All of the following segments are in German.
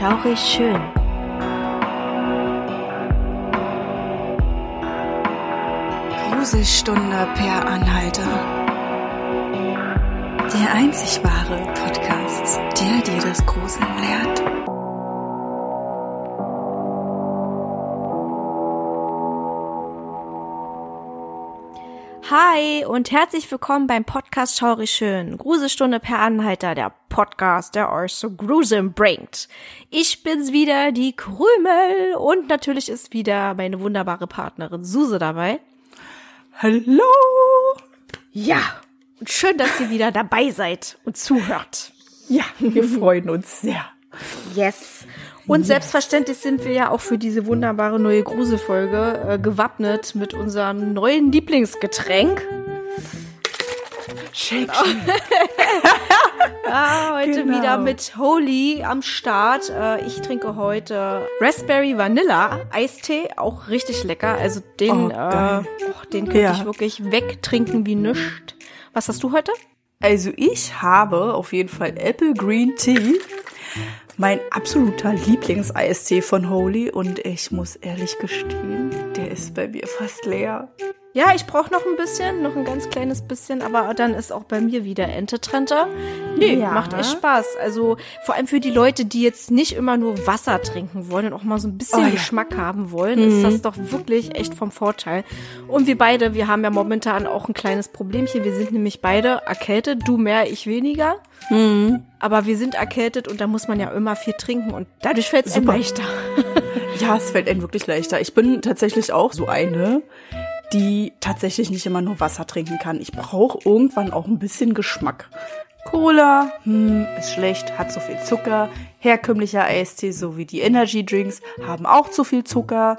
Schaurig schön. Gruselstunde per Anhalter. Der einzig wahre Podcast, der dir das Gruseln lehrt. Hi und herzlich willkommen beim Podcast Schaurig Schön. Gruselstunde per Anhalter, der Podcast, der euch so Gruseln bringt. Ich bin's wieder, die Krümel und natürlich ist wieder meine wunderbare Partnerin Suse dabei. Hallo! Ja, schön, dass ihr wieder dabei seid und zuhört. Ja, wir freuen uns sehr. Yes. Und selbstverständlich sind wir ja auch für diese wunderbare neue Gruselfolge äh, gewappnet mit unserem neuen Lieblingsgetränk. Shake, Ah, heute Genau. wieder mit Holy am Start. Äh, ich trinke heute Raspberry Vanilla Eistee, auch richtig lecker. Also den, Oh, äh, oh, den könnte Ja. ich wirklich wegtrinken wie nischt. Was hast du heute? Also ich habe auf jeden Fall Apple Green Tea. Mein absoluter Lieblings-Eistee von Holy und ich muss ehrlich gestehen, der ist bei mir fast leer. Ja, ich brauche noch ein bisschen, noch ein ganz kleines bisschen, aber dann ist auch bei mir wieder Ente-Trente. Nee, Ja. macht echt Spaß. Also vor allem für die Leute, die jetzt nicht immer nur Wasser trinken wollen und auch mal so ein bisschen Oh ja. Geschmack haben wollen, ist das doch wirklich echt vom Vorteil. Und wir beide, wir haben ja momentan auch ein kleines Problemchen. Wir sind nämlich beide erkältet, du mehr, ich weniger. Aber wir sind erkältet und da muss man ja immer viel trinken und dadurch fällt es leichter. Ja, es fällt einem wirklich leichter. Ich bin tatsächlich auch so eine, die tatsächlich nicht immer nur Wasser trinken kann. Ich brauche irgendwann auch ein bisschen Geschmack. Cola, hm, ist schlecht, hat zu viel Zucker. Herkömmlicher Eistee sowie die Energy Drinks haben auch zu viel Zucker.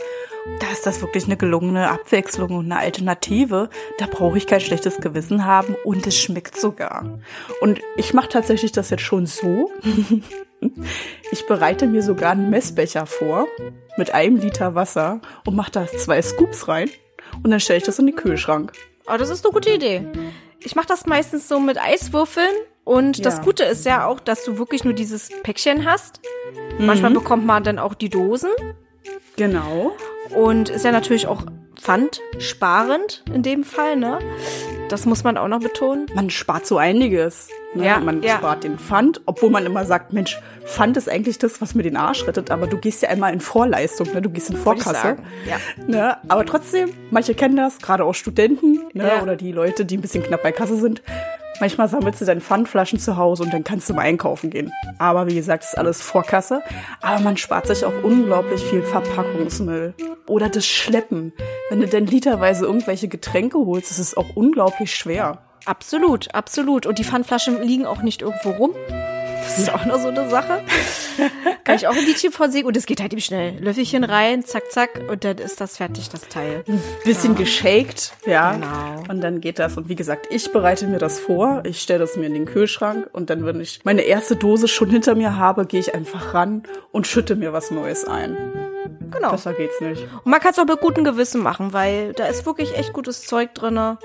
Da ist das wirklich eine gelungene Abwechslung und eine Alternative. Da brauche ich kein schlechtes Gewissen haben und es schmeckt sogar. Und ich mache tatsächlich das jetzt schon so. Ich bereite mir sogar einen Messbecher vor mit einem Liter Wasser und mache da zwei Scoops rein und dann stelle ich das in den Kühlschrank. Aber das ist eine gute Idee. Ich mache das meistens so mit Eiswürfeln. Und das Ja. Gute ist ja auch, dass du wirklich nur dieses Päckchen hast. Manchmal bekommt man dann auch die Dosen. Genau. Und ist ja natürlich auch pfandsparend in dem Fall, ne? Das muss man auch noch betonen. Man spart so einiges. Ne? Ja, man ja. spart den Pfand, obwohl man immer sagt, Mensch, Pfand ist eigentlich das, was mir den Arsch rettet, aber du gehst ja einmal in Vorleistung, ne? du gehst in Vorkasse. ja. Ne? Aber trotzdem, manche kennen das, gerade auch Studenten ne? Ja. oder die Leute, die ein bisschen knapp bei Kasse sind. Manchmal sammelst du deine Pfandflaschen zu Hause und dann kannst du mal einkaufen gehen. Aber wie gesagt, ist alles Vorkasse. Aber man spart sich auch unglaublich viel Verpackungsmüll. Oder das Schleppen. Wenn du dann literweise irgendwelche Getränke holst, ist es auch unglaublich schwer. Absolut, absolut. Und die Pfandflaschen liegen auch nicht irgendwo rum. Das ist auch noch so eine Sache. Kann ich auch ein Liedchen vorsingen und es geht halt eben schnell. Löffelchen rein, zack, zack, und dann ist das fertig, das Teil. bisschen geshaked, ja. Genau. Und dann geht das. Und wie gesagt, ich bereite mir das vor. Ich stelle das mir in den Kühlschrank. Und dann, wenn ich meine erste Dose schon hinter mir habe, gehe ich einfach ran und schütte mir was Neues ein. Genau. Besser geht's nicht. Und man kann es auch mit gutem Gewissen machen, weil da ist wirklich echt gutes Zeug drin. Da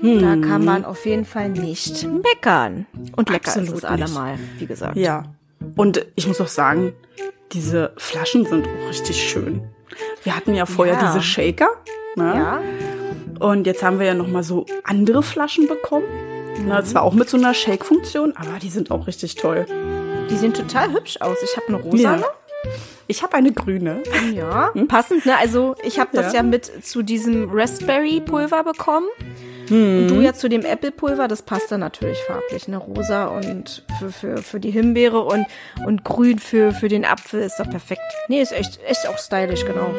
kann man auf jeden Fall nicht meckern. Und lecker ist Absolut es allemal, wie gesagt. Ja. Und ich muss auch sagen, diese Flaschen sind auch richtig schön. Wir hatten ja vorher Ja. diese Shaker. Ne? Ja, Und jetzt haben wir ja noch mal so andere Flaschen bekommen. Na, zwar auch mit so einer Shake-Funktion, aber die sind auch richtig toll. die sehen total hübsch aus. Ich habe eine rosane. Ich habe eine grüne. Ja, passend, ne? Also ich habe das Ja. ja. mit zu diesem Raspberry-Pulver bekommen. Und du ja zu dem Apple-Pulver, das passt dann natürlich farblich, ne? Rosa und für, für, für die Himbeere und, und grün für, für den Apfel ist doch perfekt. Nee, ist echt, echt auch stylisch, genau.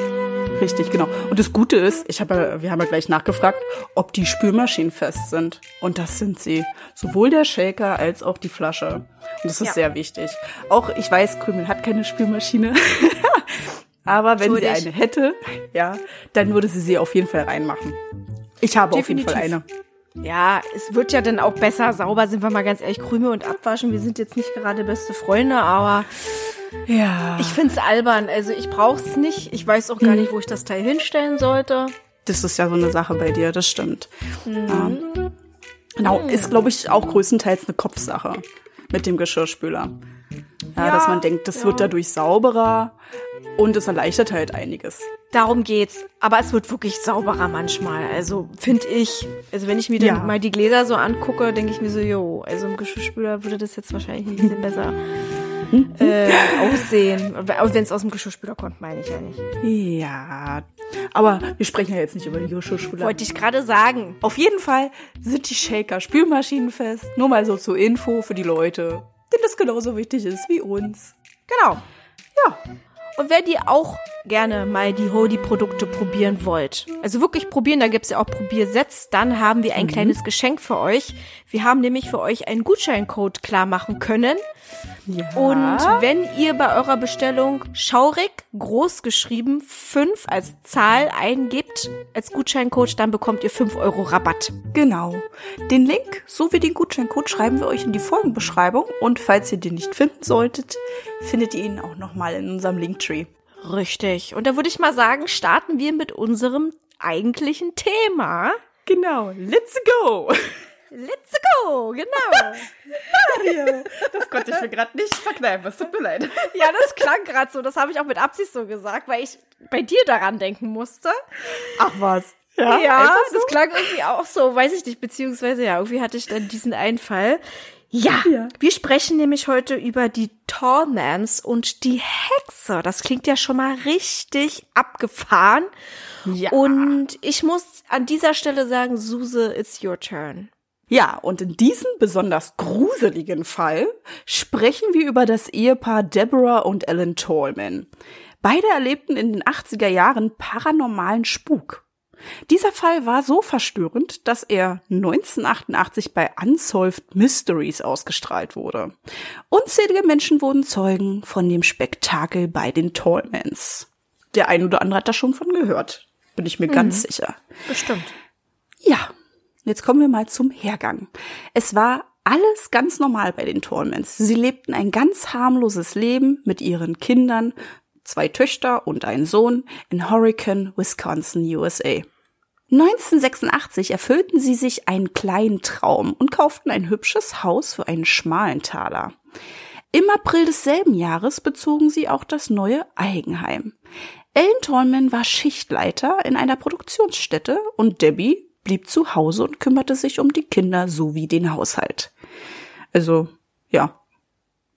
Richtig, genau. Und das Gute ist, ich habe, wir haben ja gleich nachgefragt, ob die Spülmaschinen fest sind. Und das sind sie. Sowohl der Shaker als auch die Flasche. Und das ist Ja. sehr wichtig. Auch, ich weiß, Krümel hat keine Spülmaschine. Aber wenn sie eine hätte, ja, dann würde sie sie auf jeden Fall reinmachen. Ich habe auf jeden Fall eine. Definitiv. Ja, es wird ja dann auch besser sauber, sind wir mal ganz ehrlich, Krümel und Abwaschen. Wir sind jetzt nicht gerade beste Freunde, aber Ja. ich find's albern. Also ich brauch's nicht. Ich weiß auch gar nicht, wo ich das Teil hinstellen sollte. Das ist ja so eine Sache bei dir, das stimmt. Ja. Genau, ist, glaube ich, auch größtenteils eine Kopfsache mit dem Geschirrspüler. Ja, dass man denkt, das wird dadurch sauberer und es erleichtert halt einiges. Darum geht's. Aber es wird wirklich sauberer manchmal. Also, finde ich. Also, wenn ich mir Ja. dann mal die Gläser so angucke, denke ich mir so, jo, also im Geschirrspüler würde das jetzt wahrscheinlich ein bisschen besser äh, aussehen. Wenn es aus dem Geschirrspüler kommt, meine ich ja nicht. Ja, aber wir sprechen ja jetzt nicht über die Geschirrspüler. Wollte ich gerade sagen. Auf jeden Fall sind die Shaker spülmaschinenfest. Nur mal so zur Info für die Leute, denen das genauso wichtig ist wie uns. Genau. Ja, Und wenn ihr auch gerne mal die Hody-Produkte probieren wollt, also wirklich probieren, da gibt's ja auch Probiersets, dann haben wir ein kleines Geschenk für euch. Wir haben nämlich für euch einen Gutscheincode klar machen können. Ja. Und wenn ihr bei eurer Bestellung schaurig, groß geschrieben, 5 als Zahl eingibt, als Gutscheincode, dann bekommt ihr 5 Euro Rabatt. Genau. Den Link sowie den Gutscheincode schreiben wir euch in die Folgenbeschreibung. Und falls ihr den nicht finden solltet, findet ihr ihn auch nochmal in unserem Linktree. Richtig. Und da würde ich mal sagen, starten wir mit unserem eigentlichen Thema. Genau. Let's go! Let's genau. Mario, das konnte ich mir gerade nicht verkneifen. Es tut mir leid. Ja, das klang gerade so. Das habe ich auch mit Absicht so gesagt, weil ich bei dir daran denken musste. Ach was. Ja, einfach so? das klang irgendwie auch so, weiß ich nicht, beziehungsweise ja, irgendwie hatte ich dann diesen Einfall. Ja, Ja. wir sprechen nämlich heute über die Tallmans und die Hexe. Das klingt ja schon mal richtig abgefahren. Ja. Und ich muss an dieser Stelle sagen, Suse, it's your turn. Ja, und in diesem besonders gruseligen Fall sprechen wir über das Ehepaar Deborah und Alan Tallman. Beide erlebten in den 80er Jahren paranormalen Spuk. Dieser Fall war so verstörend, dass er 1988 bei Unsolved Mysteries ausgestrahlt wurde. Unzählige Menschen wurden Zeugen von dem Spektakel bei den Tallmans. Der ein oder andere hat da schon von gehört, bin ich mir ganz sicher. Bestimmt. Ja, jetzt kommen wir mal zum Hergang. Es war alles ganz normal bei den Tallmans. Sie lebten ein ganz harmloses Leben mit ihren Kindern, zwei Töchter und einen Sohn in Horicon, Wisconsin, USA. 1986 erfüllten sie sich einen kleinen Traum und kauften ein hübsches Haus für einen schmalen Taler. Im April desselben Jahres bezogen sie auch das neue Eigenheim. Ellen Tallman war Schichtleiter in einer Produktionsstätte und Debbie blieb zu Hause und kümmerte sich um die Kinder sowie den Haushalt. Also, ja,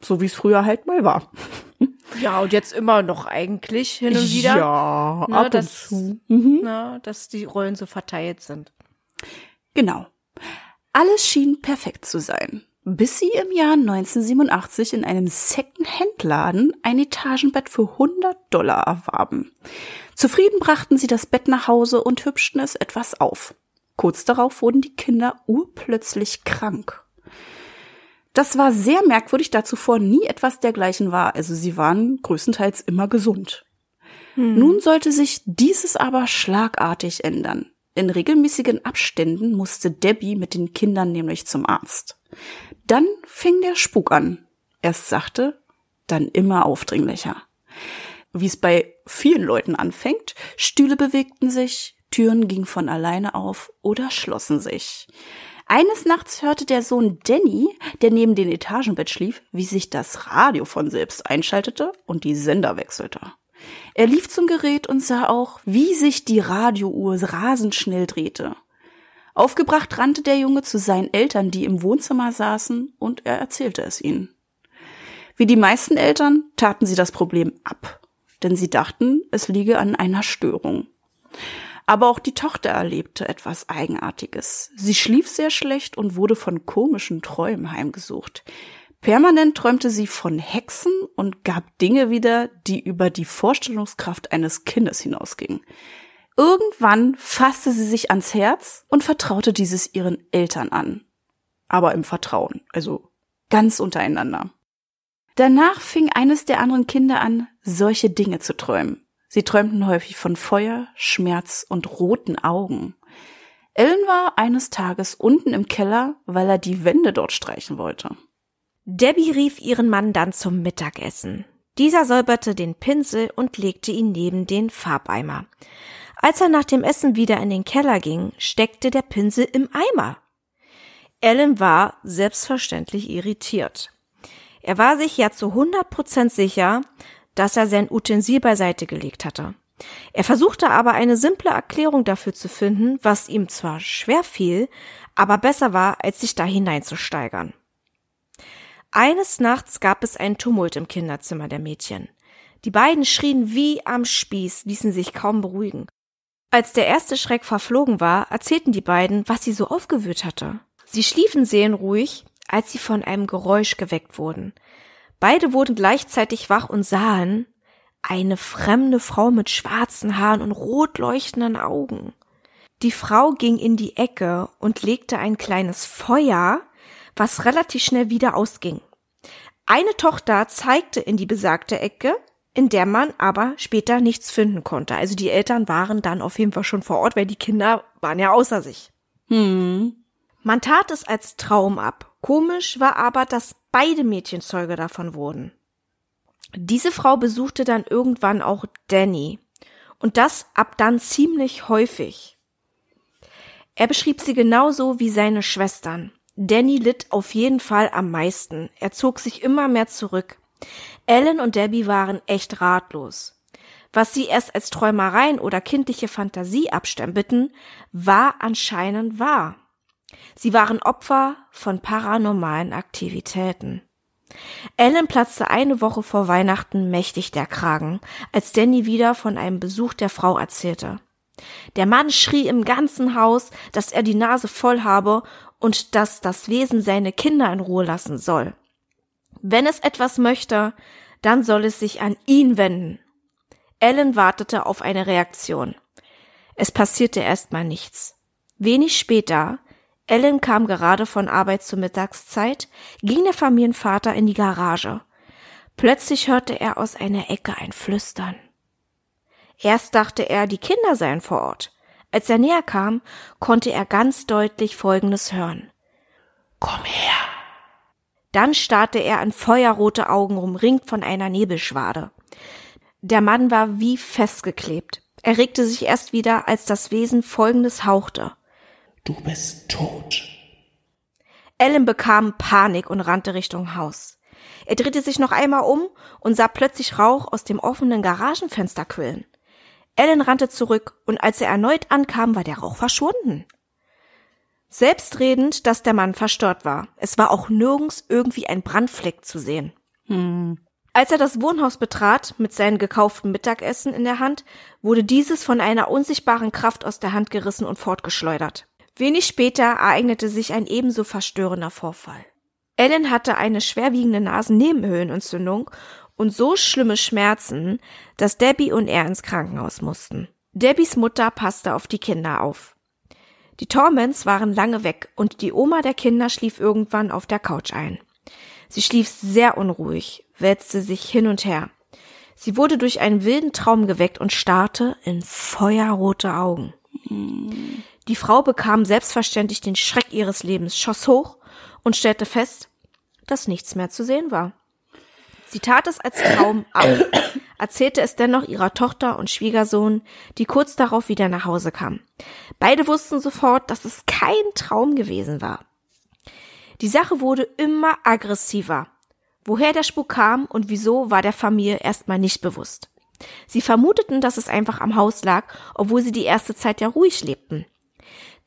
so wie es früher halt mal war. Ja, und jetzt immer noch eigentlich hin und wieder. Ja, ne, ab und dass, zu. Mhm. ne, dass die Rollen so verteilt sind. Genau. Alles schien perfekt zu sein, bis sie im Jahr 1987 in einem Second-Hand-Laden ein Etagenbett für 100 Dollar erwarben. Zufrieden brachten sie das Bett nach Hause und hübschten es etwas auf. Kurz darauf wurden die Kinder urplötzlich krank. Das war sehr merkwürdig, da zuvor nie etwas dergleichen war. Also sie waren größtenteils immer gesund. Nun sollte sich dieses aber schlagartig ändern. In regelmäßigen Abständen musste Debbie mit den Kindern nämlich zum Arzt. Dann fing der Spuk an. Erst sachte, dann immer aufdringlicher. Wie es bei vielen Leuten anfängt, Stühle bewegten sich, Türen gingen von alleine auf oder schlossen sich. Eines Nachts hörte der Sohn Danny, der neben dem Etagenbett schlief, wie sich das Radio von selbst einschaltete und die Sender wechselte. Er lief zum Gerät und sah auch, wie sich die Radiouhr rasend schnell drehte. Aufgebracht rannte der Junge zu seinen Eltern, die im Wohnzimmer saßen, und er erzählte es ihnen. Wie die meisten Eltern taten sie das Problem ab, denn sie dachten, es liege an einer Störung. Aber auch die Tochter erlebte etwas Eigenartiges. Sie schlief sehr schlecht und wurde von komischen Träumen heimgesucht. Permanent träumte sie von Hexen und gab Dinge wieder, die über die Vorstellungskraft eines Kindes hinausgingen. Irgendwann fasste sie sich ans Herz und vertraute dieses ihren Eltern an. Aber im Vertrauen, also ganz untereinander. Danach fing eines der anderen Kinder an, solche Dinge zu träumen. Sie träumten häufig von Feuer, Schmerz und roten Augen. Ellen war eines Tages unten im Keller, weil er die Wände dort streichen wollte. Debbie rief ihren Mann dann zum Mittagessen. Dieser säuberte den Pinsel und legte ihn neben den Farbeimer. Als er nach dem Essen wieder in den Keller ging, steckte der Pinsel im Eimer. Ellen war selbstverständlich irritiert. Er war sich ja zu 100 Prozent sicher, dass er sein Utensil beiseite gelegt hatte. Er versuchte aber eine simple Erklärung dafür zu finden, was ihm zwar schwer fiel, aber besser war, als sich da hineinzusteigern. Eines Nachts gab es einen Tumult im Kinderzimmer der Mädchen. Die beiden schrien wie am Spieß, ließen sich kaum beruhigen. Als der erste Schreck verflogen war, erzählten die beiden, was sie so aufgewühlt hatte. Sie schliefen seelenruhig, als sie von einem Geräusch geweckt wurden. Beide wurden gleichzeitig wach und sahen eine fremde Frau mit schwarzen Haaren und rot leuchtenden Augen. Die Frau ging in die Ecke und legte ein kleines Feuer, was relativ schnell wieder ausging. Eine Tochter zeigte in die besagte Ecke, in der man aber später nichts finden konnte. Also die Eltern waren dann auf jeden Fall schon vor Ort, weil die Kinder waren ja außer sich. Hm. Man tat es als Traum ab. Komisch war aber, dass beide Mädchen Zeuge davon wurden. Diese Frau besuchte dann irgendwann auch Danny. Und das ab dann ziemlich häufig. Er beschrieb sie genauso wie seine Schwestern. Danny litt auf jeden Fall am meisten. Er zog sich immer mehr zurück. Ellen und Debbie waren echt ratlos. Was sie erst als Träumereien oder kindliche Fantasie abstempelten, war anscheinend wahr. Sie waren Opfer von paranormalen Aktivitäten. Ellen platzte eine Woche vor Weihnachten mächtig der Kragen, als Danny wieder von einem Besuch der Frau erzählte. Der Mann schrie im ganzen Haus, dass er die Nase voll habe und dass das Wesen seine Kinder in Ruhe lassen soll. Wenn es etwas möchte, dann soll es sich an ihn wenden. Ellen wartete auf eine Reaktion. Es passierte erstmal nichts. Wenig später, Ellen kam gerade von Arbeit zur Mittagszeit, ging der Familienvater in die Garage. Plötzlich hörte er aus einer Ecke ein Flüstern. Erst dachte er, die Kinder seien vor Ort. Als er näher kam, konnte er ganz deutlich Folgendes hören. Komm her! Dann starrte er an feuerrote Augen umringt von einer Nebelschwade. Der Mann war wie festgeklebt. Er regte sich erst wieder, als das Wesen Folgendes hauchte. Du bist tot. Ellen bekam Panik und rannte Richtung Haus. Er drehte sich noch einmal um und sah plötzlich Rauch aus dem offenen Garagenfenster quillen. Ellen rannte zurück und als er erneut ankam, war der Rauch verschwunden. Selbstredend, dass der Mann verstört war. Es war auch nirgends irgendwie ein Brandfleck zu sehen. Hm. Als er das Wohnhaus betrat, mit seinem gekauften Mittagessen in der Hand, wurde dieses von einer unsichtbaren Kraft aus der Hand gerissen und fortgeschleudert. Wenig später ereignete sich ein ebenso verstörender Vorfall. Ellen hatte eine schwerwiegende Nasennebenhöhlenentzündung und so schlimme Schmerzen, dass Debbie und er ins Krankenhaus mussten. Debbies Mutter passte auf die Kinder auf. Die Torments waren lange weg und die Oma der Kinder schlief irgendwann auf der Couch ein. Sie schlief sehr unruhig, wälzte sich hin und her. Sie wurde durch einen wilden Traum geweckt und starrte in feuerrote Augen. Die Frau bekam selbstverständlich den Schreck ihres Lebens, schoss hoch und stellte fest, dass nichts mehr zu sehen war. Sie tat es als Traum ab, erzählte es dennoch ihrer Tochter und Schwiegersohn, die kurz darauf wieder nach Hause kamen. Beide wussten sofort, dass es kein Traum gewesen war. Die Sache wurde immer aggressiver. Woher der Spuk kam und wieso, war der Familie erstmal nicht bewusst. Sie vermuteten, dass es einfach am Haus lag, obwohl sie die erste Zeit ja ruhig lebten.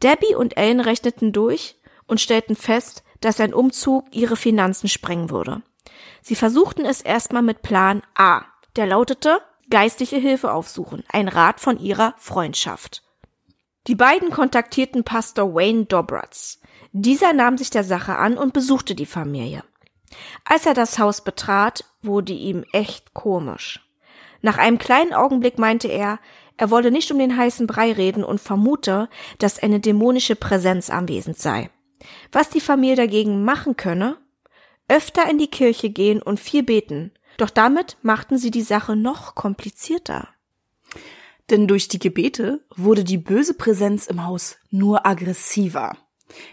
Debbie und Ellen rechneten durch und stellten fest, dass ein Umzug ihre Finanzen sprengen würde. Sie versuchten es erstmal mit Plan A, der lautete geistliche Hilfe aufsuchen, ein Rat von ihrer Freundschaft. Die beiden kontaktierten Pastor Wayne Dobratz. Dieser nahm sich der Sache an und besuchte die Familie. Als er das Haus betrat, wurde ihm echt komisch. Nach einem kleinen Augenblick meinte er, er wolle nicht um den heißen Brei reden und vermute, dass eine dämonische Präsenz anwesend sei. Was die Familie dagegen machen könne? Öfter in die Kirche gehen und viel beten. Doch damit machten sie die Sache noch komplizierter. Denn durch die Gebete wurde die böse Präsenz im Haus nur aggressiver.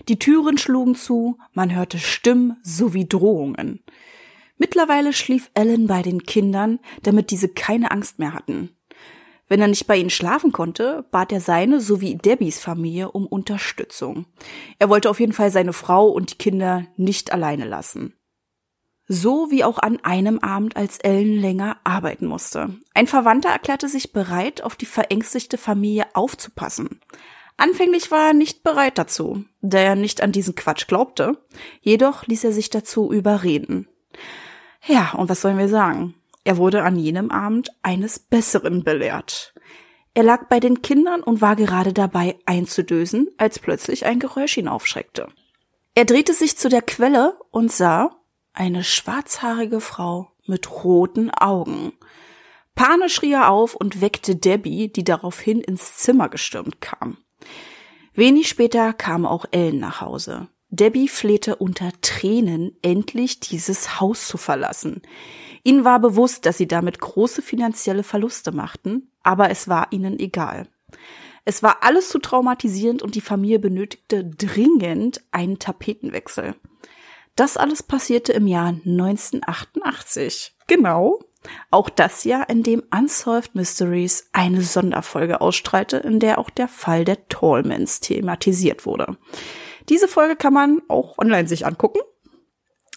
Die Türen schlugen zu, man hörte Stimmen sowie Drohungen. Mittlerweile schlief Ellen bei den Kindern, damit diese keine Angst mehr hatten. Wenn er nicht bei ihnen schlafen konnte, bat er seine sowie Debbies Familie um Unterstützung. Er wollte auf jeden Fall seine Frau und die Kinder nicht alleine lassen. So wie auch an einem Abend, als Ellen länger arbeiten musste. Ein Verwandter erklärte sich bereit, auf die verängstigte Familie aufzupassen. Anfänglich war er nicht bereit dazu, da er nicht an diesen Quatsch glaubte. Jedoch ließ er sich dazu überreden. Ja, und was sollen wir sagen? Er wurde an jenem Abend eines Besseren belehrt. Er lag bei den Kindern und war gerade dabei einzudösen, als plötzlich ein Geräusch ihn aufschreckte. Er drehte sich zu der Quelle und sah eine schwarzhaarige Frau mit roten Augen. Panisch schrie er auf und weckte Debbie, die daraufhin ins Zimmer gestürmt kam. Wenig später kam auch Ellen nach Hause. Debbie flehte unter Tränen, endlich dieses Haus zu verlassen. Ihnen war bewusst, dass sie damit große finanzielle Verluste machten, aber es war ihnen egal. Es war alles zu traumatisierend und die Familie benötigte dringend einen Tapetenwechsel. Das alles passierte im Jahr 1988. Genau. Auch das Jahr, in dem Unsolved Mysteries eine Sonderfolge ausstrahlte, in der auch der Fall der Tallmans thematisiert wurde. Diese Folge kann man auch online sich angucken.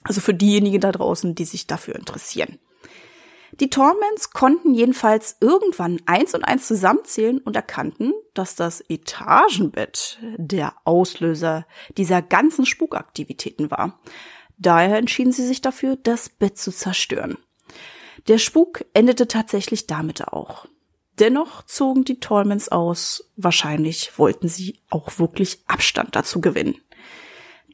Also für diejenigen da draußen, die sich dafür interessieren. Die Torments konnten jedenfalls irgendwann eins und eins zusammenzählen und erkannten, dass das Etagenbett der Auslöser dieser ganzen Spukaktivitäten war. Daher entschieden sie sich dafür, das Bett zu zerstören. Der Spuk endete tatsächlich damit auch. Dennoch zogen die Tolmans aus. Wahrscheinlich wollten sie auch wirklich Abstand dazu gewinnen.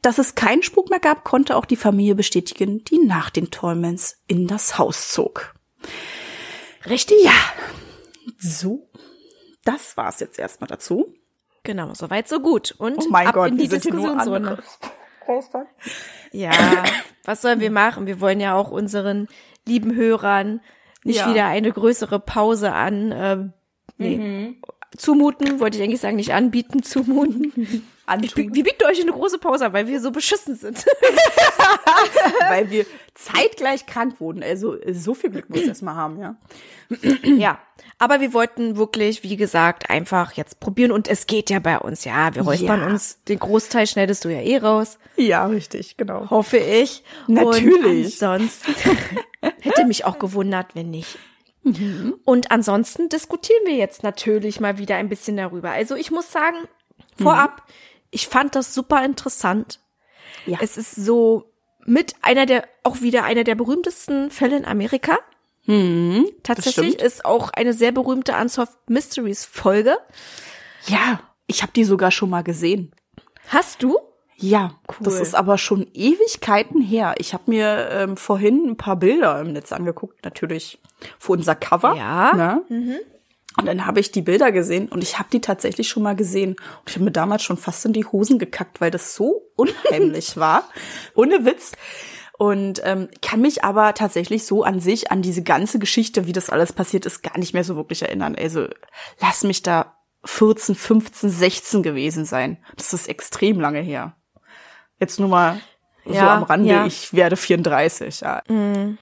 Dass es keinen Spuk mehr gab, konnte auch die Familie bestätigen, die nach den Tolmans in das Haus zog. Richtig? Ja. So. Das war's jetzt erstmal dazu. Genau, soweit so gut. Und oh mein ab Gott, in die andere. Ja, was sollen wir machen? Wir wollen ja auch unseren lieben Hörern nicht Ja. wieder eine größere Pause an äh, nee, zumuten, wollte ich eigentlich sagen, nicht anbieten, zumuten. Ich, Antun, wir bieten euch eine große Pause weil wir so beschissen sind. weil wir zeitgleich krank wurden. Also so viel Glück muss ich erstmal haben, ja. ja, aber wir wollten wirklich, wie gesagt, einfach jetzt probieren und es geht ja bei uns. Ja, wir räuspern Ja. uns. Den Großteil schneidest du ja eh raus, Ja, richtig, genau. hoffe ich. Natürlich. Und ansonsten hätte mich auch gewundert, wenn nicht. Mhm. Und ansonsten diskutieren wir jetzt natürlich mal wieder ein bisschen darüber. Also ich muss sagen, vorab, ich fand das super interessant. Ja. Es ist so mit einer der, auch wieder einer der berühmtesten Fälle in Amerika. Tatsächlich stimmt. ist auch eine sehr berühmte Unsolved Mysteries Folge. Ja, ich habe die sogar schon mal gesehen. Hast du? Ja, das Cool. ist aber schon Ewigkeiten her. Ich habe mir ähm, vorhin ein paar Bilder im Netz angeguckt, natürlich für unser Cover. Ja. Ne? Und dann habe ich die Bilder gesehen und ich habe die tatsächlich schon mal gesehen. Und ich habe mir damals schon fast in die Hosen gekackt, weil das so unheimlich war. Ohne Witz. Und ähm, kann mich aber tatsächlich so an sich, an diese ganze Geschichte, wie das alles passiert ist, gar nicht mehr so wirklich erinnern. Also lass mich da 14, 15, 16 gewesen sein. Das ist extrem lange her. Jetzt nur mal so Ja, am Rande, ja. ich werde 34, ja.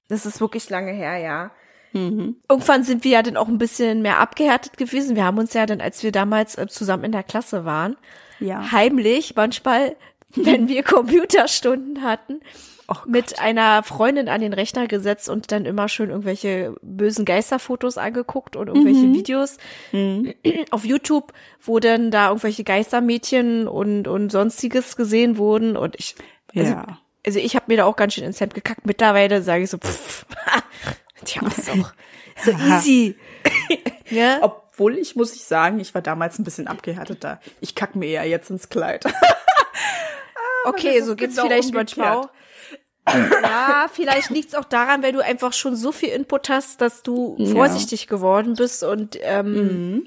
Das ist wirklich lange her, ja. Mhm. Irgendwann sind wir ja dann auch ein bisschen mehr abgehärtet gewesen. Wir haben uns ja dann, als wir damals äh, zusammen in der Klasse waren, Ja. heimlich manchmal, wenn wir Computerstunden hatten, Oh mit einer Freundin an den Rechner gesetzt und dann immer schön irgendwelche bösen Geisterfotos angeguckt und irgendwelche Mhm. Videos auf YouTube, wo dann da irgendwelche Geistermädchen und, und sonstiges gesehen wurden und ich, also, Ja. also ich habe mir da auch ganz schön ins Hemd gekackt. Mittlerweile sage ich so, pff, tja, ist doch so easy. ja? Obwohl ich, muss ich sagen, ich war damals ein bisschen abgehärteter. Ich kack mir eher jetzt ins Kleid. Okay, das so geht's genau vielleicht umgekehrt. manchmal auch. Ja, vielleicht liegt's auch daran, weil du einfach schon so viel Input hast, dass du Ja. vorsichtig geworden bist. Und ähm,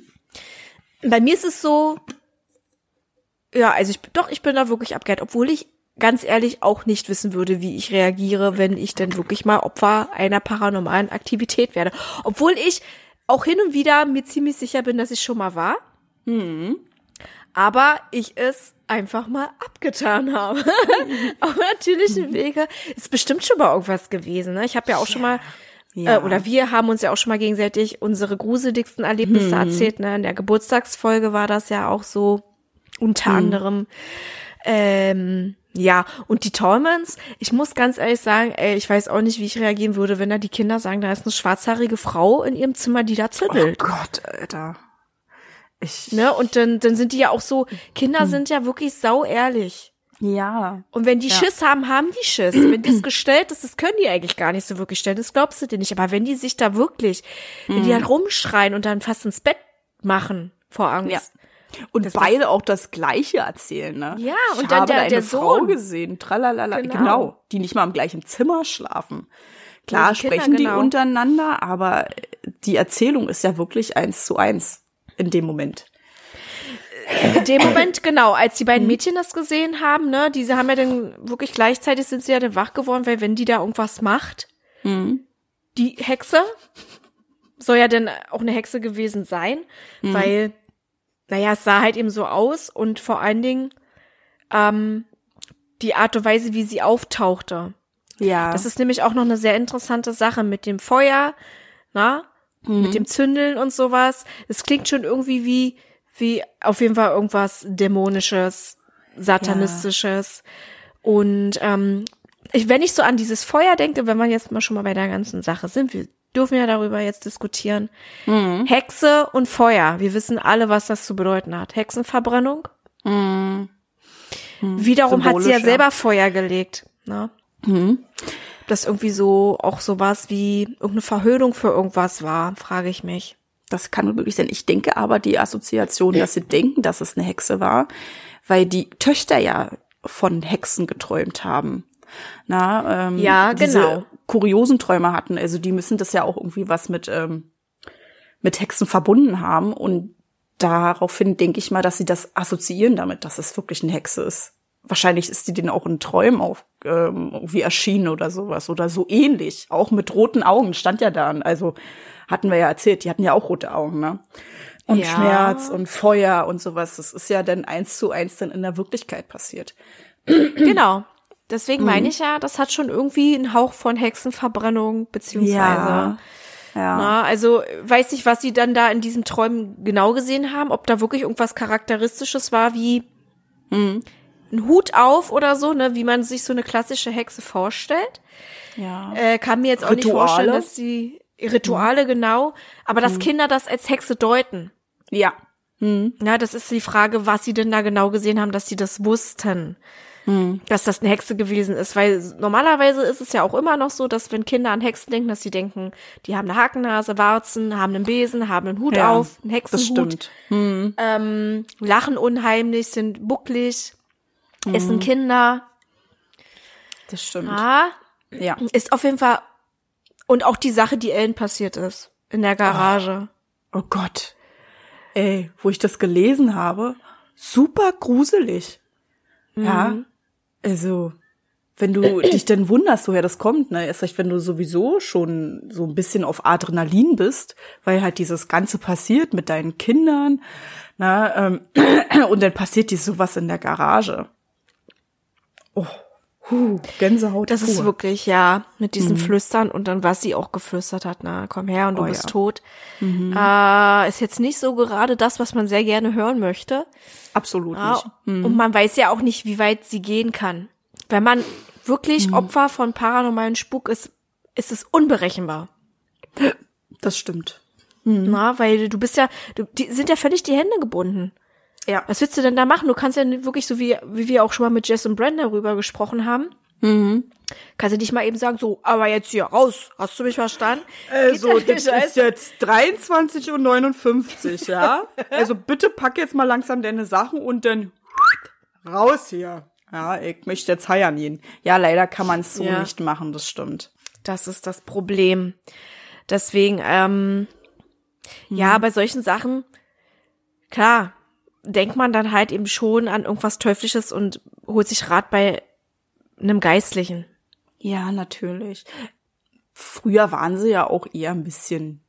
bei mir ist es so, ja, also ich doch, ich bin da wirklich abgehärtet, obwohl ich ganz ehrlich auch nicht wissen würde, wie ich reagiere, wenn ich denn wirklich mal Opfer einer paranormalen Aktivität werde. Obwohl ich auch hin und wieder mir ziemlich sicher bin, dass ich schon mal war. Aber ich es einfach mal abgetan habe. Auf natürlichen Wege. Ist bestimmt schon mal irgendwas gewesen. Ne? Ich habe ja auch schon mal, Ja. äh, oder wir haben uns ja auch schon mal gegenseitig unsere gruseligsten Erlebnisse erzählt. Ne? In der Geburtstagsfolge war das ja auch so unter anderem. Ähm, Ja, und die Tolmans, ich muss ganz ehrlich sagen, ey, ich weiß auch nicht, wie ich reagieren würde, wenn da die Kinder sagen, da ist eine schwarzhaarige Frau in ihrem Zimmer, die da zündelt. Oh Gott, Alter. Ich, Ne? Und dann, dann sind die ja auch so, Kinder sind ja wirklich sau ehrlich. ja. Und wenn die Ja. Schiss haben, haben die Schiss. Wenn das gestellt ist, das können die eigentlich gar nicht so wirklich stellen. Das glaubst du dir nicht. Aber wenn die sich da wirklich, wenn die halt rumschreien und dann fast ins Bett machen vor Angst. Ja. Und Das- beide auch das Gleiche erzählen, ne? Ja, ich und dann habe der- eine der Frau Sohn. gesehen, tralalala, genau. Genau. die nicht mal im gleichen Zimmer schlafen. Klar die Kinder, sprechen die genau. untereinander, aber die Erzählung ist ja wirklich eins zu eins in dem Moment. In dem Moment, genau, als die Mhm. beiden Mädchen das gesehen haben, ne, diese haben ja dann wirklich gleichzeitig sind sie ja dann wach geworden, weil wenn die da irgendwas macht, Mhm. die Hexe soll ja dann auch eine Hexe gewesen sein, Mhm. weil, naja, es sah halt eben so aus und vor allen Dingen ähm, die Art und Weise, wie sie auftauchte. Ja. Das ist nämlich auch noch eine sehr interessante Sache mit dem Feuer, na, Mhm. mit dem Zündeln und sowas. Es klingt schon irgendwie wie, wie auf jeden Fall irgendwas dämonisches, satanistisches. Und ähm, ich, wenn ich so an dieses Feuer denke, wenn wir jetzt mal schon mal bei der ganzen Sache sind, wir dürfen ja darüber jetzt diskutieren. Mhm. Hexe und Feuer. Wir wissen alle, was das zu bedeuten hat. Hexenverbrennung. Wiederum hat sie ja Mhm. Selber Feuer gelegt. Ne? Mhm. das irgendwie so auch sowas wie irgendeine Verhöhnung für irgendwas war, frage ich mich. Das kann wirklich sein. Ich denke aber die Assoziation, dass sie denken, dass es eine Hexe war, weil die Töchter ja von Hexen geträumt haben. Na, ähm, Ja, diese genau. kuriosen Träume hatten. Also die müssen das ja auch irgendwie was mit, ähm, mit Hexen verbunden haben. Und daraufhin denke ich mal, dass sie das assoziieren damit, dass es wirklich eine Hexe ist. Wahrscheinlich ist die denen auch in Träumen auf, ähm, irgendwie erschienen oder sowas oder so ähnlich. Auch mit roten Augen stand ja da. Also hatten wir ja erzählt, die hatten ja auch rote Augen, ne? Und Ja. Schmerz und Feuer und sowas. Das ist ja dann eins zu eins dann in der Wirklichkeit passiert. genau. Deswegen Mhm. meine ich ja, das hat schon irgendwie einen Hauch von Hexenverbrennung, beziehungsweise. Ja. Na, also weiß nicht, was sie dann da in diesen Träumen genau gesehen haben, ob da wirklich irgendwas Charakteristisches war, wie Mhm. ein Hut auf oder so, ne, wie man sich so eine klassische Hexe vorstellt. ja. Äh, kann mir jetzt auch nicht Rituale? Mhm. vorstellen, dass sie Rituale genau, aber dass Kinder das als Hexe deuten. Ja. Ja, das ist die Frage, was sie denn da genau gesehen haben, dass sie das wussten, dass das eine Hexe gewesen ist. Weil normalerweise ist es ja auch immer noch so, dass wenn Kinder an Hexen denken, dass sie denken, die haben eine Hakennase, Warzen, haben einen Besen, haben einen Hut Ja, auf, einen Das Hexenhut, stimmt. ähm, lachen unheimlich, sind bucklig, essen Kinder. Das stimmt. Ah, Ja. ist auf jeden Fall und auch die Sache, die Ellen passiert ist in der Garage. Oh Gott. Ey, wo ich das gelesen habe, super gruselig. Ja. Also, wenn du dich denn wunderst, woher das kommt, ne, erst recht, wenn du sowieso schon so ein bisschen auf Adrenalin bist, weil halt dieses Ganze passiert mit deinen Kindern, na, ähm, und dann passiert dir sowas in der Garage. Oh, huh, Gänsehaut. Das ist pur. wirklich, ja, mit diesen Flüstern und dann, was sie auch geflüstert hat, na, komm her und du Oh, bist ja. tot. Äh, ist jetzt nicht so gerade das, was man sehr gerne hören möchte. absolut Ja, nicht. Und man weiß ja auch nicht, wie weit sie gehen kann. Wenn man wirklich Opfer von paranormalen Spuk ist, ist es unberechenbar. Das stimmt. Na, weil du bist ja, du, die sind ja völlig die Hände gebunden. Ja. Was willst du denn da machen? Du kannst ja nicht wirklich so wie, wie wir auch schon mal mit Jess und Brand darüber gesprochen haben. Mhm. Kannst du nicht mal eben sagen, so, aber jetzt hier raus. Hast du mich verstanden? Also, das ist jetzt 23 und 59, ja? Also bitte pack jetzt mal langsam deine Sachen und dann raus hier. Ja, ich möchte jetzt heiraten gehen. Ja, leider kann man es so Ja. nicht machen, das stimmt. Das ist das Problem. Deswegen, ähm, ja, bei solchen Sachen, klar, denkt man dann halt eben schon an irgendwas Teuflisches und holt sich Rat bei einem Geistlichen. Ja, natürlich. Früher waren sie ja auch eher ein bisschen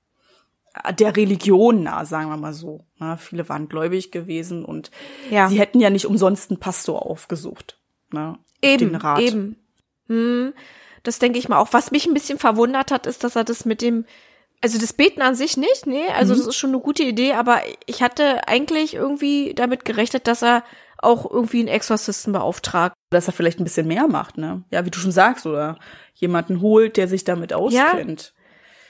der Religion nah, sagen wir mal so. Na, viele waren gläubig gewesen und Ja. sie hätten ja nicht umsonst einen Pastor aufgesucht. Na, auf Eben, den Rat. eben. Hm, das denke ich mal auch. Was mich ein bisschen verwundert hat, ist, dass er das mit dem, also das Beten an sich nicht, nee, also Mhm. das ist schon eine gute Idee, aber ich hatte eigentlich irgendwie damit gerechnet, dass er auch irgendwie einen Exorzisten beauftragt. Dass er vielleicht ein bisschen mehr macht, ne? Ja, wie du schon sagst, oder jemanden holt, der sich damit auskennt.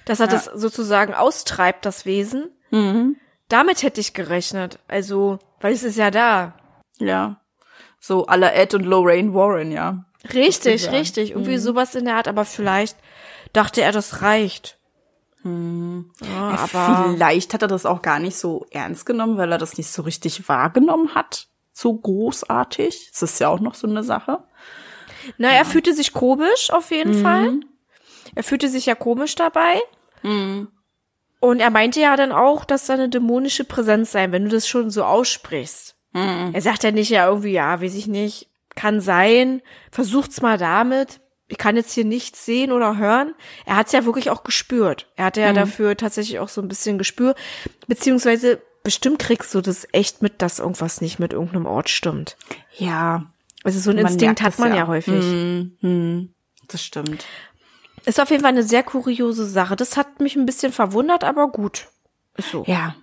Dass er Ja. das sozusagen austreibt, das Wesen. Mhm. Damit hätte ich gerechnet. Also, weil es ist ja da. Ja. So à la Ed und Lorraine Warren, ja. Richtig, richtig. Irgendwie sowas in der Art, aber vielleicht dachte er, das reicht. Ja, Ja, aber Vielleicht hat er das auch gar nicht so ernst genommen, weil er das nicht so richtig wahrgenommen hat. So großartig. Das ist ja auch noch so eine Sache. na, er fühlte sich komisch auf jeden Mhm. Fall. Er fühlte sich ja komisch dabei. Und er meinte ja dann auch, dass da eine dämonische Präsenz sei, wenn du das schon so aussprichst. Mhm. Er sagt ja nicht ja irgendwie, ja, weiß ich nicht, kann sein, versucht's mal damit. Ich kann jetzt hier nichts sehen oder hören. Er hat's ja wirklich auch gespürt. Er hatte Mhm. ja dafür tatsächlich auch so ein bisschen Gespür. Beziehungsweise bestimmt kriegst du das echt mit, dass irgendwas nicht mit irgendeinem Ort stimmt. Ja. Also so ein Instinkt hat es man ja, ja. häufig. Mhm. Das stimmt. Ist auf jeden Fall eine sehr kuriose Sache. Das hat mich ein bisschen verwundert, aber gut. Ist so. Ja.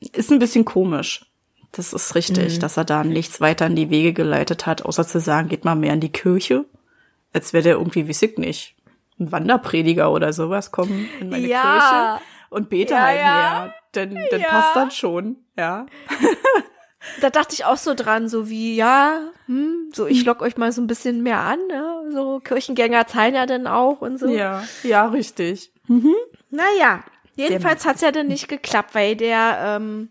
Ist ein bisschen komisch. Das ist richtig, dass er da nichts weiter in die Wege geleitet hat, außer zu sagen, geht mal mehr in die Kirche. Als wäre der irgendwie, weiß ich nicht, ein Wanderprediger oder sowas, kommen in meine Ja. Kirche und bete Ja, halt ja. mehr. Dann, dann Ja. passt das schon, ja. Da dachte ich auch so dran, so wie, ja, hm, so ich lock euch mal so ein bisschen mehr an, ne? So Kirchengänger zahlen ja dann auch und so. Ja, ja, richtig. Naja, jedenfalls hat's ja dann nicht geklappt, weil der, ähm,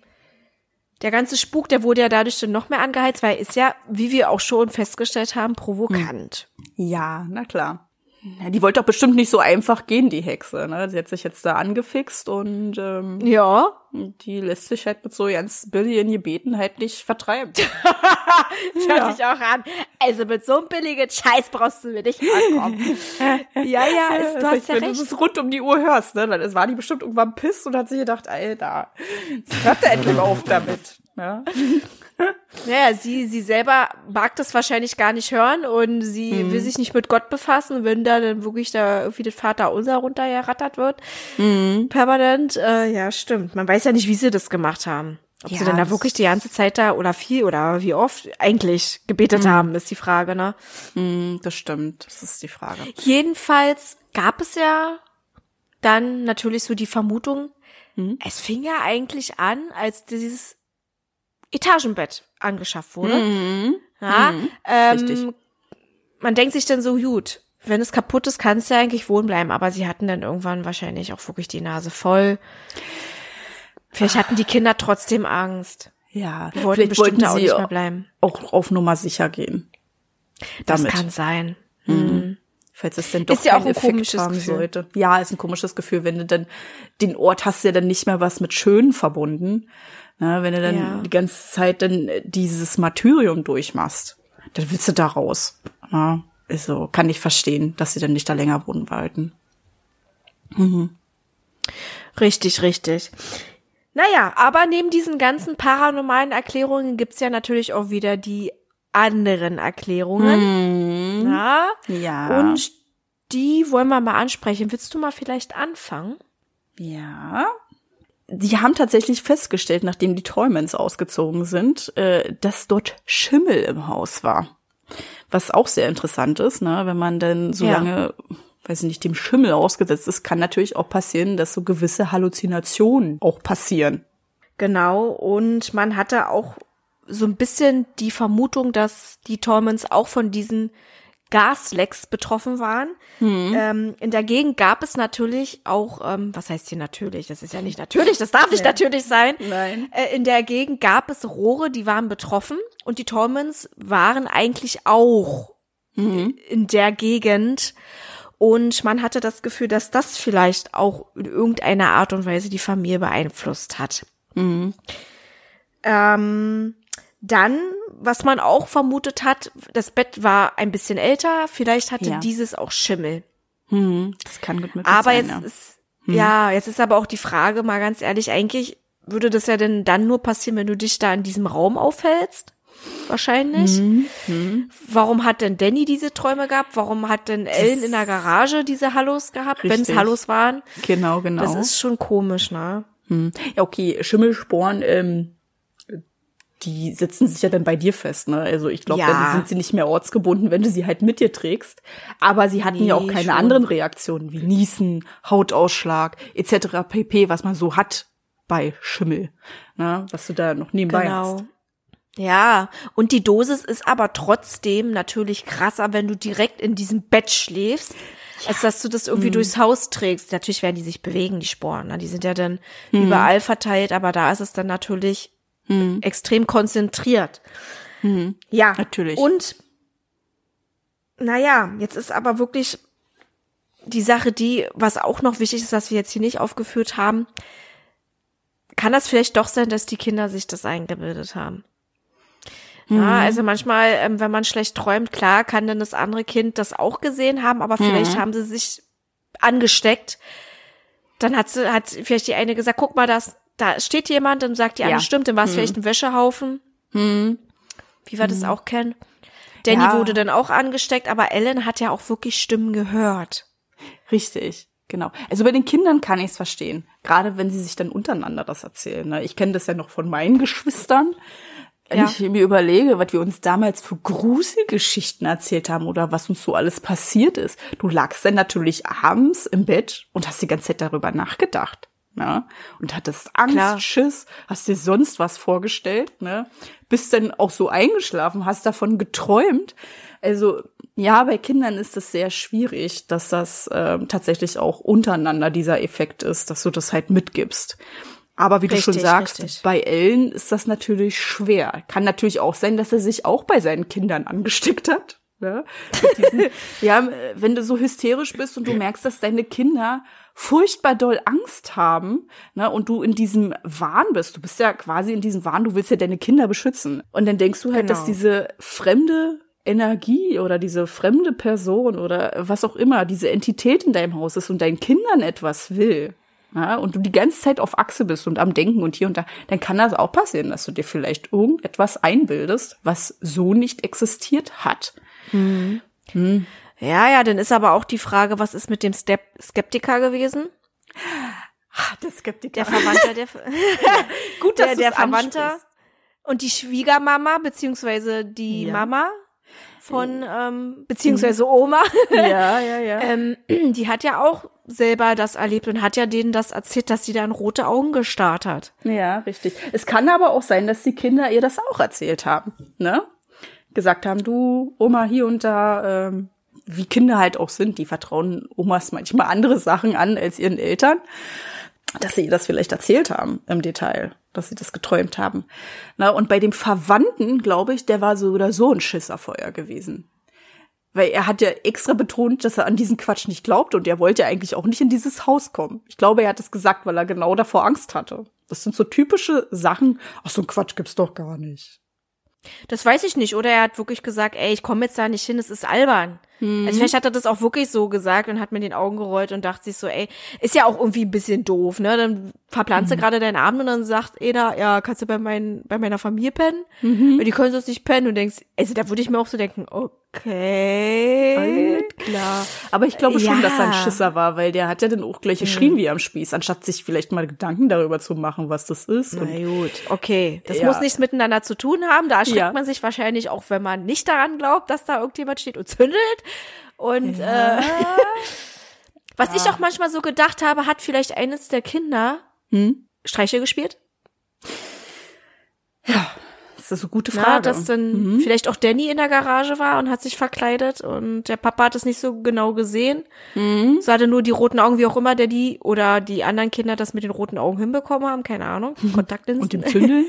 der ganze Spuk, der wurde ja dadurch dann noch mehr angeheizt, weil er ist ja, wie wir auch schon festgestellt haben, provokant. Ja, na klar. Ja, die wollte doch bestimmt nicht so einfach gehen, die Hexe. Ne? Sie hat sich jetzt da angefixt und ähm, Ja. die lässt sich halt mit so ganz billigen Gebeten halt nicht vertreiben. Das hört sich auch an. Also mit so einem billigen Scheiß brauchst du mir nicht ankommen. ja, ja, ist, du hast ja wenn du recht. das rund um die Uhr hörst, ne, dann war die bestimmt irgendwann piss und hat sich gedacht, Alter, hört er endlich auf damit. Ja? Naja, sie, sie selber mag das wahrscheinlich gar nicht hören und sie will sich nicht mit Gott befassen, wenn da dann wirklich da irgendwie das Vater unser runtergerattert wird. Permanent. Äh, ja, stimmt. Man weiß ja nicht, wie sie das gemacht haben. Ob sie Ja, denn da wirklich die ganze Zeit da oder viel oder wie oft eigentlich gebetet haben, ist die Frage, ne? Hm, das stimmt, das ist die Frage. Jedenfalls gab es ja dann natürlich so die Vermutung, es fing ja eigentlich an, als dieses Etagenbett angeschafft wurde. Ja, ähm, Richtig. Man denkt sich dann so, gut, wenn es kaputt ist, kann es ja eigentlich wohnen bleiben. Aber sie hatten dann irgendwann wahrscheinlich auch wirklich die Nase voll. Vielleicht hatten die Kinder trotzdem Angst. Ja, Die wollten vielleicht bestimmt wollten da auch sie nicht mehr bleiben. auch auf Nummer sicher gehen. Das Damit. kann sein. Falls es denn doch Ist ja auch ein Effekt komisches haben Gefühl. sollte. Ja, ist ein komisches Gefühl, wenn du dann den Ort hast ja dann nicht mehr was mit schön verbunden. Na, wenn du dann Ja. die ganze Zeit dann äh, dieses Martyrium durchmachst, dann willst du da raus. Ja, also kann ich verstehen, dass sie dann nicht da länger wohnen wollten. Richtig, richtig. Naja, aber neben diesen ganzen paranormalen Erklärungen gibt's ja natürlich auch wieder die anderen Erklärungen. Ja. Ja. Und die wollen wir mal ansprechen. Willst du mal vielleicht anfangen? Ja. Die haben tatsächlich festgestellt, nachdem die Toymans ausgezogen sind, äh, dass dort Schimmel im Haus war. Was auch sehr interessant ist, ne? wenn man dann so Ja. lange, weiß ich nicht, dem Schimmel ausgesetzt ist, kann natürlich auch passieren, dass so gewisse Halluzinationen auch passieren. Genau. Und man hatte auch so ein bisschen die Vermutung, dass die Tolmans auch von diesen Gaslecks betroffen waren. Ähm, in der Gegend gab es natürlich auch, ähm, was heißt hier natürlich? Das ist ja nicht natürlich, das darf nicht natürlich sein. Nein. Äh, in der Gegend gab es Rohre, die waren betroffen und die Tolmans waren eigentlich auch in der Gegend. Und man hatte das Gefühl, dass das vielleicht auch in irgendeiner Art und Weise die Familie beeinflusst hat. Ähm, dann, was man auch vermutet hat, das Bett war ein bisschen älter, vielleicht hatte Ja. dieses auch Schimmel. Mhm. Das kann gut möglich Aber sein. jetzt ja. ist, ja, jetzt ist aber auch die Frage, mal ganz ehrlich, eigentlich würde das ja denn dann nur passieren, wenn du dich da in diesem Raum aufhältst? Wahrscheinlich. Mhm. Warum hat denn Danny diese Träume gehabt? Warum hat denn Ellen in der Garage diese Hallos gehabt, wenn es. Hallos waren? Genau, genau. Das ist schon komisch, ne? Hm. Ja, okay, Schimmelsporen, ähm, die sitzen sich ja dann bei dir fest, ne? Also ich glaube, Ja. dann sind sie nicht mehr ortsgebunden, wenn du sie halt mit dir trägst. Aber sie hatten ja auch Nee, keine schon. anderen Reaktionen wie Niesen, Hautausschlag etc. pp, was man so hat bei Schimmel, ne? Was du da noch nebenbei Genau. hast. Ja, und die Dosis ist aber trotzdem natürlich krasser, wenn du direkt in diesem Bett schläfst, als dass du das irgendwie Mhm. durchs Haus trägst. Natürlich werden die sich bewegen, die Sporen. Ne? Die sind ja dann Mhm. überall verteilt, aber da ist es dann natürlich extrem konzentriert. Ja, Natürlich. Und naja, jetzt ist aber wirklich die Sache die, was auch noch wichtig ist, was wir jetzt hier nicht aufgeführt haben, kann das vielleicht doch sein, dass die Kinder sich das eingebildet haben. Ja, also manchmal, ähm, wenn man schlecht träumt, klar, kann dann das andere Kind das auch gesehen haben, aber vielleicht haben sie sich angesteckt. Dann hat sie, hat vielleicht die eine gesagt, guck mal, das, da steht jemand, dann sagt die Ja. stimmt, dann war es vielleicht ein Wäschehaufen. Wie wir das auch kennen. Danny Ja. wurde dann auch angesteckt, aber Ellen hat ja auch wirklich Stimmen gehört. Richtig, genau. Also bei den Kindern kann ich es verstehen. Gerade wenn sie sich dann untereinander das erzählen. Ne? Ich kenne das ja noch von meinen Geschwistern. Wenn Ja. ich mir überlege, was wir uns damals für Gruselgeschichten erzählt haben oder was uns so alles passiert ist. Du lagst dann natürlich abends im Bett und hast die ganze Zeit darüber nachgedacht. Ne? Und hattest Angst, Klar. Schiss, hast dir sonst was vorgestellt, ne? Bist dann auch so eingeschlafen, hast davon geträumt. Also ja, bei Kindern ist es sehr schwierig, dass das ähm, tatsächlich auch untereinander dieser Effekt ist, dass du das halt mitgibst. Aber wie du schon Richtig, sagst, richtig. bei Ellen ist das natürlich schwer. Kann natürlich auch sein, dass er sich auch bei seinen Kindern angesteckt hat. Ne? Diesen, ja, äh, wenn du so hysterisch bist und du merkst, dass deine Kinder furchtbar doll Angst haben, ne, und du in diesem Wahn bist, du bist ja quasi in diesem Wahn, du willst ja deine Kinder beschützen. Und dann denkst du halt, dass Genau. diese fremde Energie oder diese fremde Person oder was auch immer, diese Entität in deinem Haus ist und deinen Kindern etwas will, ja, und du die ganze Zeit auf Achse bist und am Denken und hier und da, dann kann das auch passieren, dass du dir vielleicht irgendetwas einbildest, was so nicht existiert hat. Ja, ja, dann ist aber auch die Frage, was ist mit dem Step Skeptiker gewesen? Der Skeptiker. Der Verwandter, der, Gut, der, der du's Verwandter ansprichst. und die Schwiegermama, beziehungsweise die Ja. Mama von, ähm, beziehungsweise Oma, Ja, ja, ja. ähm, die hat ja auch selber das erlebt und hat ja denen das erzählt, dass sie da in rote Augen gestarrt hat. Ja, richtig. Es kann aber auch sein, dass die Kinder ihr das auch erzählt haben, ne? Gesagt haben, du, Oma hier und da, ähm, wie Kinder halt auch sind, die vertrauen Omas manchmal andere Sachen an als ihren Eltern, dass sie ihr das vielleicht erzählt haben im Detail, dass sie das geträumt haben. Na, und bei dem Verwandten, glaube ich, der war so oder so ein Schisserfeuer gewesen. Weil er hat ja extra betont, dass er an diesen Quatsch nicht glaubt und er wollte ja eigentlich auch nicht in dieses Haus kommen. Ich glaube, er hat es gesagt, weil er genau davor Angst hatte. Das sind so typische Sachen. Ach, so ein Quatsch gibt's doch gar nicht. Das weiß ich nicht. Oder er hat wirklich gesagt, ey, ich komme jetzt da nicht hin, es ist albern. Mhm. Also vielleicht hat er das auch wirklich so gesagt und hat mir den Augen gerollt und dachte sich so, ey, ist ja auch irgendwie ein bisschen doof, ne? Dann verplanst Mhm. du gerade deinen Abend und dann sagt Eda, ja, kannst du bei, mein, bei meiner Familie pennen? Mhm. Weil die können sonst nicht pennen und denkst, also da würde ich mir auch so denken, okay. Klar. Aber ich glaube schon, Ja. dass er ein Schisser war, weil der hat ja dann auch gleich geschrien wie am Spieß, anstatt sich vielleicht mal Gedanken darüber zu machen, was das ist. Und Na gut, okay. Das Ja. muss nichts miteinander zu tun haben. Da erschreckt Ja. man sich wahrscheinlich auch, wenn man nicht daran glaubt, dass da irgendjemand steht und zündelt. Und äh, was ich auch manchmal so gedacht habe, hat vielleicht eines der Kinder Hm? Streiche gespielt? Das ist eine gute Na, Frage. dass dann vielleicht auch Danny in der Garage war und hat sich verkleidet und der Papa hat es nicht so genau gesehen. So hatte nur die roten Augen, wie auch immer der die oder die anderen Kinder das mit den roten Augen hinbekommen haben, keine Ahnung. Kontaktlinsen. und dem Zündeln,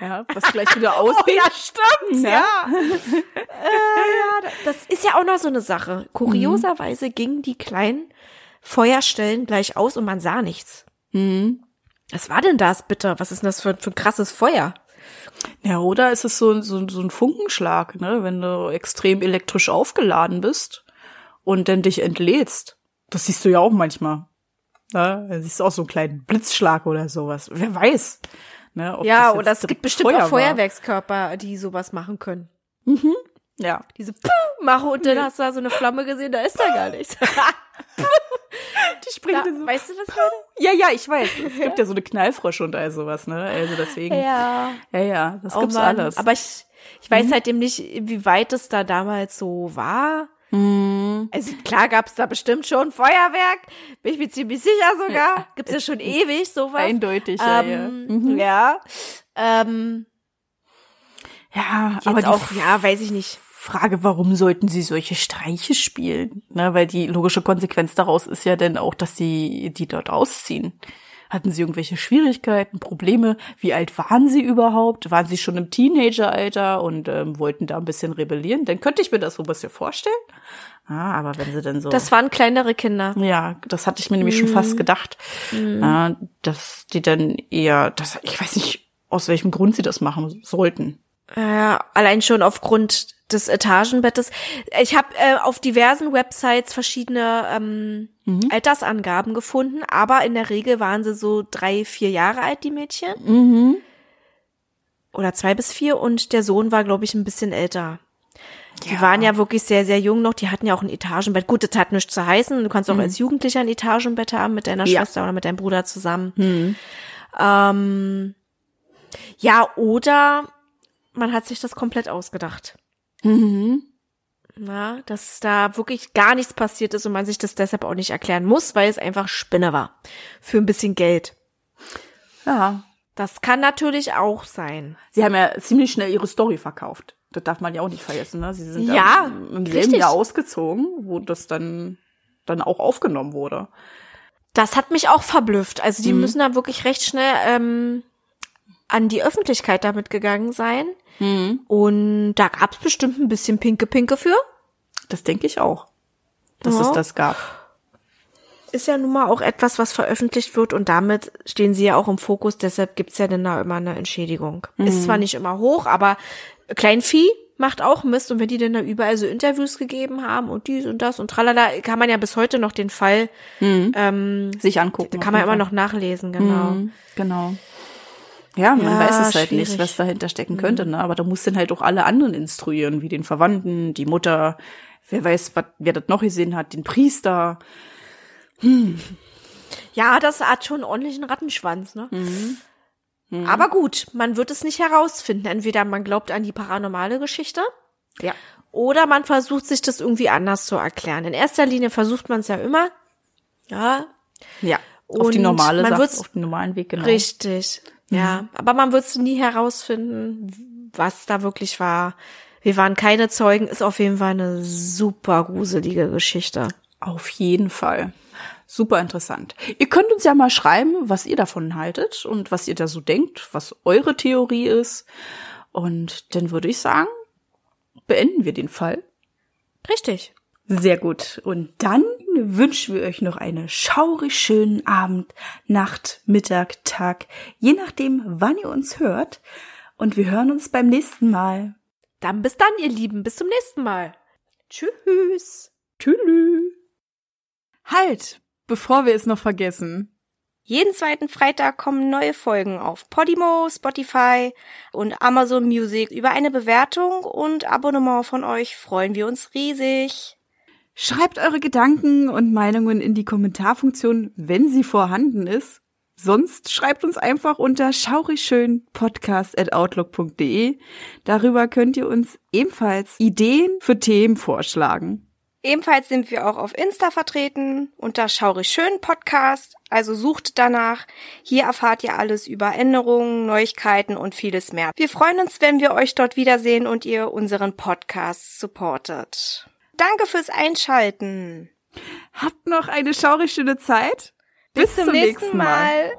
ja, was gleich wieder ausgeht. Oh ja, stimmt, ja. Das ist ja auch noch so eine Sache. Kurioserweise gingen die kleinen Feuerstellen gleich aus und man sah nichts. Was war denn das bitte? Was ist denn das für, für ein krasses Feuer? Ja, oder ist es so, so, so ein Funkenschlag, ne? wenn du extrem elektrisch aufgeladen bist und dann dich entlädst. Das siehst du ja auch manchmal. Ne? Da siehst du auch so einen kleinen Blitzschlag oder sowas. Wer weiß. Ne, Ja, oder es gibt bestimmt Feuer auch. Feuerwerkskörper, die sowas machen können. Ja. Diese Puh, Mache und dann hast du da so eine Flamme gesehen, da ist da gar nichts. Die spricht Ja, so. weißt du, ich meine? Ja, ja, ich weiß. Es gibt ja so eine Knallfrosche und all sowas, ne? Also deswegen. Ja. Ja, ja, das Oh gibt's Mann. alles. Aber ich, ich weiß seitdem nicht, wie weit es da damals so war. Mhm. Also klar gab's da bestimmt schon Feuerwerk, bin ich mir ziemlich sicher sogar. Gibt's ja schon ewig sowas. Eindeutig, ja, ja. ähm, Mhm. Ja. Ähm, Ja, aber auch, ja, weiß ich nicht. Frage, warum sollten sie solche Streiche spielen? Ne, weil die logische Konsequenz daraus ist ja dann auch, dass sie die dort ausziehen. Hatten sie irgendwelche Schwierigkeiten, Probleme? Wie alt waren sie überhaupt? Waren sie schon im Teenageralter und ähm, wollten da ein bisschen rebellieren? Dann könnte ich mir das so ein bisschen vorstellen. Ah, aber wenn sie denn so. Das waren kleinere Kinder. ja, das hatte ich mir nämlich schon fast gedacht, äh, dass die dann eher, das, ich weiß nicht, aus welchem Grund sie das machen sollten. Ja, allein schon aufgrund des Etagenbettes. Ich habe äh, auf diversen Websites verschiedene ähm, Altersangaben gefunden, aber in der Regel waren sie so drei, vier Jahre alt, die Mädchen. Mhm. Oder zwei bis vier und der Sohn war, glaube ich, ein bisschen älter. Die waren ja wirklich sehr, sehr jung noch. Die hatten ja auch ein Etagenbett. Gut, das hat nichts zu heißen. Du kannst auch als Jugendlicher ein Etagenbett haben mit deiner Ja. Schwester oder mit deinem Bruder zusammen. Ähm, ja, oder man hat sich das komplett ausgedacht. Mhm. Ja, dass da wirklich gar nichts passiert ist und man sich das deshalb auch nicht erklären muss, weil es einfach Spinne war. Für ein bisschen Geld. Ja, Das kann natürlich auch sein. Sie haben ja ziemlich schnell ihre Story verkauft. Das darf man ja auch nicht vergessen. Ne? Sie sind Ja, im selben richtig. Jahr ausgezogen, wo das dann, dann auch aufgenommen wurde. Das hat mich auch verblüfft. Also die müssen da wirklich recht schnell ähm, an die Öffentlichkeit damit gegangen sein. Und da gab's bestimmt ein bisschen Pinke Pinke für. Das denke ich auch, dass Ja. es das gab. Ist ja nun mal auch etwas, was veröffentlicht wird und damit stehen sie ja auch im Fokus. Deshalb gibt's ja dann da immer eine Entschädigung. Ist zwar nicht immer hoch, aber Kleinvieh macht auch Mist. Und wenn die denn da überall so Interviews gegeben haben und dies und das und tralala, kann man ja bis heute noch den Fall, ähm, Sich angucken. kann man immer noch nachlesen, genau. Mhm, genau. Ja, man Ja, weiß es halt schwierig. nicht, was dahinter stecken könnte, ne? Aber da muss dann halt auch alle anderen instruieren, wie den Verwandten, die Mutter, wer weiß, wat, wer das noch gesehen hat, den Priester. Ja, das hat schon einen ordentlichen Rattenschwanz, ne? Aber gut, man wird es nicht herausfinden. Entweder man glaubt an die paranormale Geschichte Ja. oder man versucht sich das irgendwie anders zu erklären. In erster Linie versucht man es ja immer. Ja, Ja. auf die normale Sache, auf den normalen Weg, genau. richtig. Ja, aber man wird es nie herausfinden, was da wirklich war. Wir waren keine Zeugen, ist auf jeden Fall eine super gruselige Geschichte. Auf jeden Fall. Super interessant. Ihr könnt uns ja mal schreiben, was ihr davon haltet und was ihr da so denkt, was eure Theorie ist. Und dann würde ich sagen, beenden wir den Fall. Richtig. Sehr gut. Und dann wünschen wir euch noch einen schaurig schönen Abend, Nacht, Mittag, Tag, je nachdem, wann ihr uns hört. Und wir hören uns beim nächsten Mal. Dann bis dann, ihr Lieben. Bis zum nächsten Mal. Tschüss. Tschüss. Halt, bevor wir es noch vergessen. Jeden zweiten Freitag kommen neue Folgen auf Podimo, Spotify und Amazon Music. Über eine Bewertung und Abonnement von euch freuen wir uns riesig. Schreibt eure Gedanken und Meinungen in die Kommentarfunktion, wenn sie vorhanden ist. Sonst schreibt uns einfach unter schaurigschönpodcast.outlook.de. Darüber könnt ihr uns ebenfalls Ideen für Themen vorschlagen. Ebenfalls sind wir auch auf Insta vertreten unter Schaurig Schön Podcast, also sucht danach. Hier erfahrt ihr alles über Änderungen, Neuigkeiten und vieles mehr. Wir freuen uns, wenn wir euch dort wiedersehen und ihr unseren Podcast supportet. Danke fürs Einschalten. Habt noch eine schaurig schöne Zeit. Bis, zum, nächsten Mal.